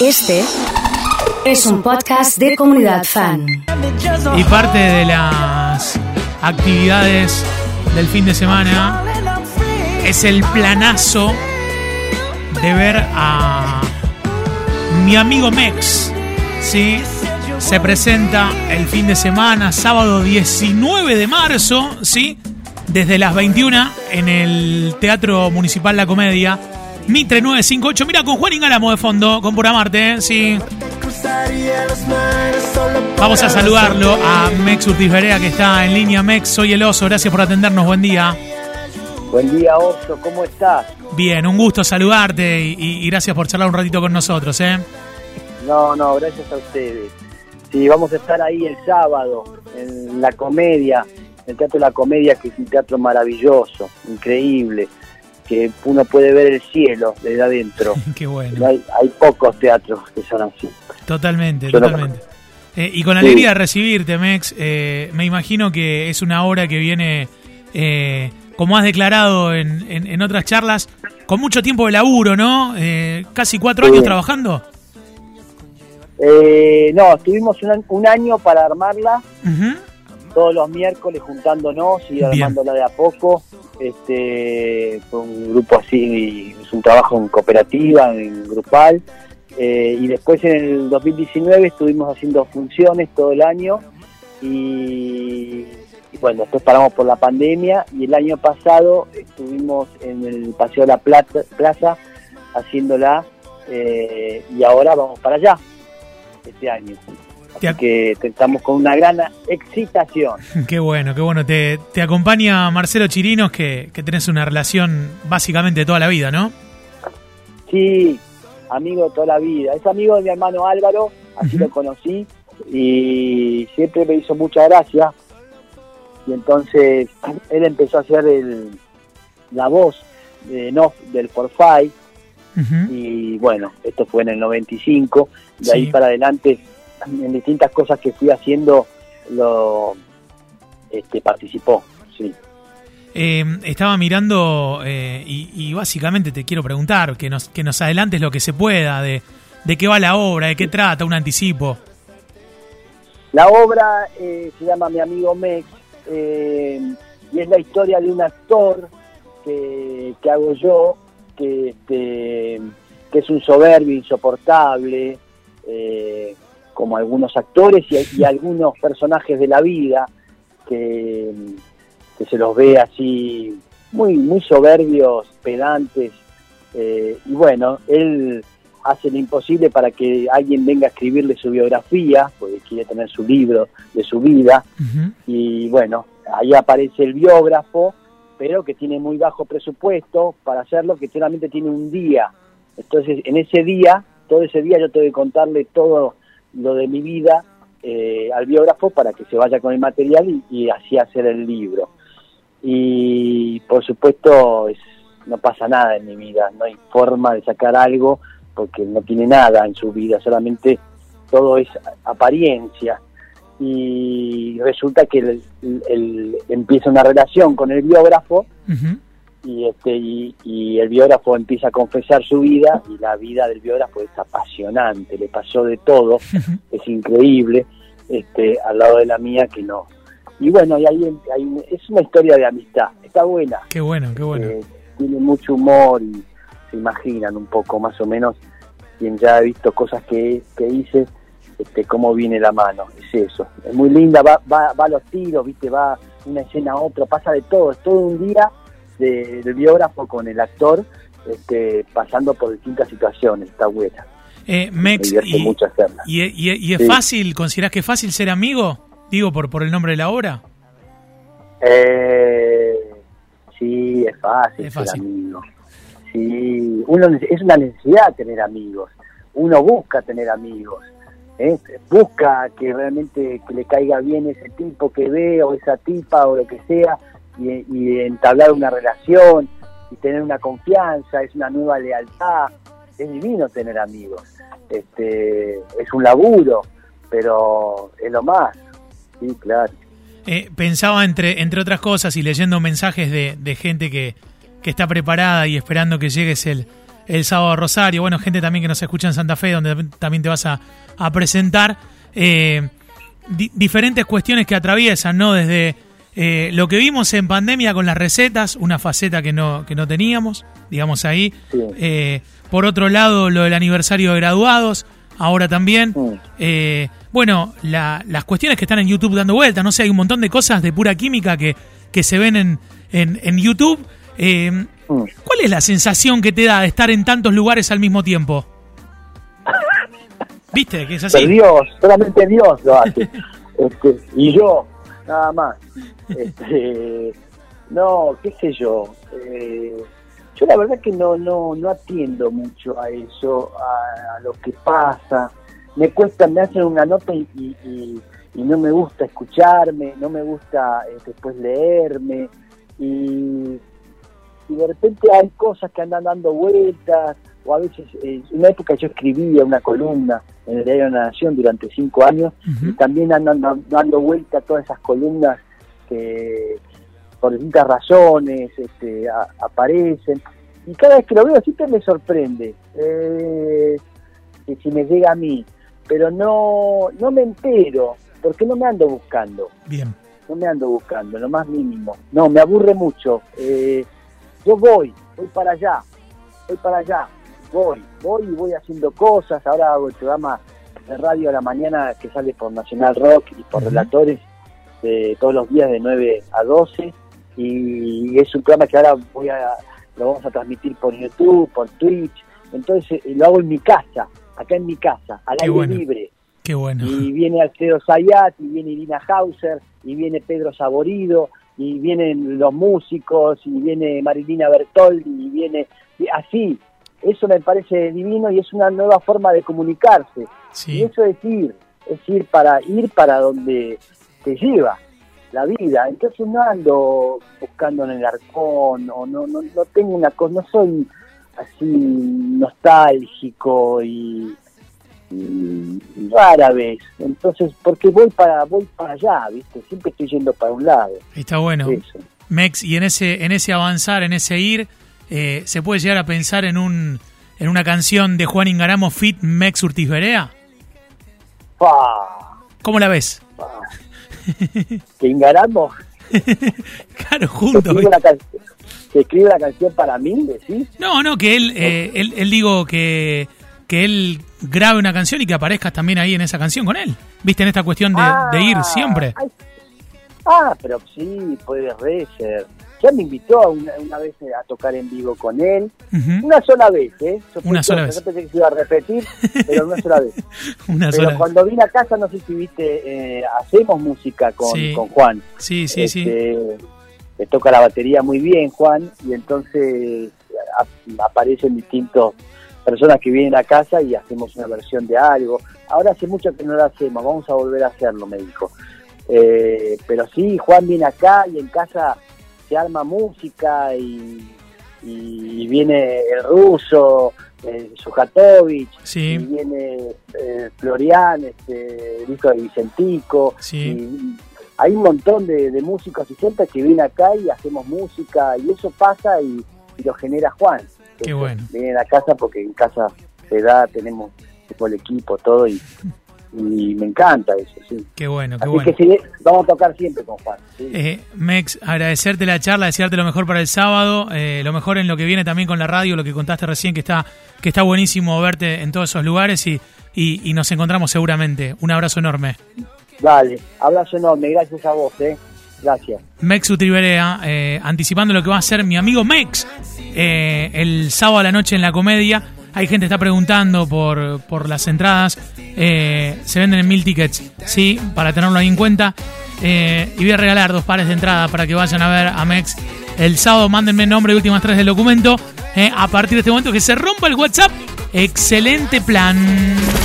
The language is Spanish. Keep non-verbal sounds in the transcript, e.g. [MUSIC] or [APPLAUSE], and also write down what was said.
Este es un podcast de comunidad fan. Y parte de las actividades del fin de semana es el planazo de ver a mi amigo Mex. ¿sí? Se presenta el fin de semana, sábado 19 de marzo, ¿sí? desde las 21 en el Teatro Municipal La Comedia. Mitre 958. Mira con Juan Ingálamo de fondo, con Pura Marte, ¿eh? sí. Vamos a saludarlo a Mex Urtiferea que está en línea. Mex, soy el oso, gracias por atendernos, buen día. Buen día, oso, ¿cómo estás? Bien, un gusto saludarte y, y gracias por charlar un ratito con nosotros, ¿eh? No, no, gracias a ustedes. Sí, vamos a estar ahí el sábado en la comedia, el Teatro de la Comedia, que es un teatro maravilloso, increíble que uno puede ver el cielo desde adentro. [LAUGHS] Qué bueno. Hay, hay, pocos teatros que son así. Totalmente, Yo totalmente. No... Eh, y con alegría sí. recibirte, Mex, eh, me imagino que es una obra que viene, eh, como has declarado en, en, en, otras charlas, con mucho tiempo de laburo, ¿no? Eh, casi cuatro sí. años trabajando. Eh, no, estuvimos un, un, año para armarla. Uh -huh. Todos los miércoles juntándonos y armándola de a poco. Este fue un grupo así, es un trabajo en cooperativa, en grupal, eh, y después en el 2019 estuvimos haciendo funciones todo el año y, y, bueno, después paramos por la pandemia y el año pasado estuvimos en el Paseo de la Plata, Plaza haciéndola eh, y ahora vamos para allá este año. Así que estamos con una gran excitación. [LAUGHS] Qué bueno, qué bueno. Te, te acompaña Marcelo Chirinos, que, que, tenés una relación básicamente toda la vida, ¿no? Sí, amigo de toda la vida. Es amigo de mi hermano Álvaro, así uh -huh. lo conocí, y siempre me hizo mucha gracia. Y entonces [CLEARS THROAT] él empezó a hacer el, la voz de no, del Forfait. Uh -huh. Y bueno, esto fue en el 95. De sí. ahí para adelante en distintas cosas que fui haciendo lo este, participó, sí. Eh, estaba mirando eh, y, y, básicamente te quiero preguntar que nos, que nos adelantes lo que se pueda de, de qué va la obra, de qué trata, un anticipo. La obra eh, se llama Mi amigo Mex y es la historia de un actor que, que hago yo, que, este, que es un soberbio insoportable, como algunos actores y, y, algunos personajes de la vida que, que, se los ve así muy, muy soberbios, pedantes. Eh, y bueno, él hace lo imposible para que alguien venga a escribirle su biografía, porque quiere tener su libro de su vida. Uh -huh. Y bueno, ahí aparece el biógrafo, pero que tiene muy bajo presupuesto para hacerlo, que solamente tiene un día. Entonces, en ese día, todo ese día yo tengo que contarle todo lo de mi vida eh, al biógrafo para que se vaya con el material y, así hacer el libro. Y por supuesto es, no pasa nada en mi vida, no hay forma de sacar algo porque no tiene nada en su vida, solamente todo es apariencia. Y resulta que el, empieza una relación con el biógrafo y este y, y, el biógrafo empieza a confesar su vida y la vida del biógrafo es apasionante le pasó de todo es increíble este al lado de la mía que no. Y bueno y ahí hay, es una historia de amistad está buena. Qué bueno qué bueno. Eh, tiene mucho humor y se imaginan un poco más o menos quien ya ha visto cosas que, que hice este cómo viene la mano es eso. Es muy linda va va, va a los tiros viste va una escena a otra pasa de todo es todo un día de, del biógrafo con el actor este, pasando por distintas situaciones, está buena. Eh, Mex, y, mucho hacerla. ¿y, y, y es sí. fácil, considerás que es fácil ser amigo? Digo, por, por el nombre de la obra. Eh, sí, es fácil, es fácil. ser amigo. Sí, uno, es una necesidad tener amigos. Uno busca tener amigos. ¿eh? Busca que realmente que le caiga bien ese tipo que ve o esa tipa o lo que sea y, y, entablar una relación y tener una confianza, es una nueva lealtad, es divino tener amigos, este, es un laburo, pero es lo más, sí, claro. Eh, pensaba entre, entre otras cosas y leyendo mensajes de, de gente que, que está preparada y esperando que llegues el, el sábado a Rosario, bueno, gente también que nos escucha en Santa Fe, donde también te vas a, presentar. Eh, diferentes cuestiones que atraviesan, ¿no? Desde eh, lo que vimos en pandemia con las recetas, una faceta que no, que no teníamos, digamos ahí. Eh, por otro lado, lo del aniversario de graduados, ahora también. bueno, las cuestiones que están en YouTube dando vuelta, no sé, hay un montón de cosas de pura química que, que se ven en, en, en YouTube. ¿Cuál es la sensación que te da de estar en tantos lugares al mismo tiempo? [LAUGHS] ¿Viste que es así? Dios, solamente Dios lo hace. [LAUGHS] Este, y yo, nada más. Este, no, qué sé yo. Eh, yo la verdad que no, no, no atiendo mucho a eso, a, lo que pasa. Me cuesta, me hacen una nota y, y, no me gusta escucharme, no me gusta eh, después leerme. Y y de repente hay cosas que andan dando vueltas, o a veces, en una época yo escribía una columna en el Diario de la Nación durante cinco años, y también andan dando vueltas todas esas columnas que por distintas razones este, aparecen, y cada vez que lo veo siempre me sorprende, eh, que si me llega a mí, pero no, no me entero, porque no me ando buscando. Bien. No me ando buscando, lo más mínimo. No, me aburre mucho. Eh, yo voy, voy para allá, voy para allá, voy, voy y voy haciendo cosas. Ahora hago el programa de radio a la mañana que sale por Nacional Rock y por relatores de todos los días de 9 a 12 y es un programa que ahora voy a lo vamos a transmitir por YouTube, por Twitch, entonces eh, lo hago en mi casa, acá en mi casa, al aire libre. Qué bueno. Y viene Alfredo Zayat, y viene Irina Hauser, y viene Pedro Saborido, y vienen los músicos, y viene Marilina Bertoldi, y viene así. Eso me parece divino y es una nueva forma de comunicarse. Y eso es ir, es ir para ir para donde te lleva la vida. Entonces no ando buscando en el arcón o no, no, no tengo una cosa, no soy así nostálgico y rara vez. Entonces, porque voy para voy para allá, ¿viste? Siempre estoy yendo para un lado. Está bueno. Mex, y en ese en ese avanzar, en ese ir, eh, ¿se puede llegar a pensar en un en una canción de Juan Ingaramo Fit Mex Urtiz Berea? ¿Cómo la ves? ¿Que Ingaramo? [LAUGHS] claro, juntos. ¿Que escribe la canción para mí, decís? No, no, que él, eh, él, él digo que que él grabe una canción y que aparezcas también ahí en esa canción con él. ¿Viste? En esta cuestión de, ir ah, siempre. ah, pero sí, puede ser. Ya me invitó una, una, vez a tocar en vivo con él. Una sola vez, ¿eh? una sola vez. No pensé que se iba a repetir, pero una sola vez. [LAUGHS] una pero cuando vine a casa, no sé si viste, eh, hacemos música con, con Juan. Sí, sí, sí. Este, le toca la batería muy bien, Juan, y entonces aparecen distintos personas que vienen a casa y hacemos una versión de algo. Ahora hace mucho que no lo hacemos, vamos a volver a hacerlo, me dijo. Eh, pero sí, Juan viene acá y en casa se arma música y, viene el ruso, eh, Sujatovich, y viene eh, Florian, este, el hijo de Vicentico. hay un montón de, músicos y gente que viene acá y hacemos música y eso pasa y lo genera Juan. Qué bueno. Vienen a casa porque en casa se da, tenemos el equipo, todo y, me encanta eso, sí. Qué bueno, qué Así bueno. que sí, vamos a tocar siempre con Juan. Eh, Mex, agradecerte la charla, desearte lo mejor para el sábado, eh, lo mejor en lo que viene también con la radio, lo que contaste recién, que está, que está buenísimo verte en todos esos lugares y, y, nos encontramos seguramente. Un abrazo enorme. Dale, abrazo enorme, gracias a vos, eh. Gracias. Mex Utriberea, eh, anticipando lo que va a ser mi amigo Mex eh, el sábado a la noche en la comedia. Hay gente que está preguntando por, por las entradas. Eh, se venden en mil tickets, sí, para tenerlo ahí en cuenta. y voy a regalar dos pares de entradas para que vayan a ver a Mex el sábado. Mándenme nombre y últimas tres del documento. a partir de este momento que se rompa el WhatsApp. Excelente plan.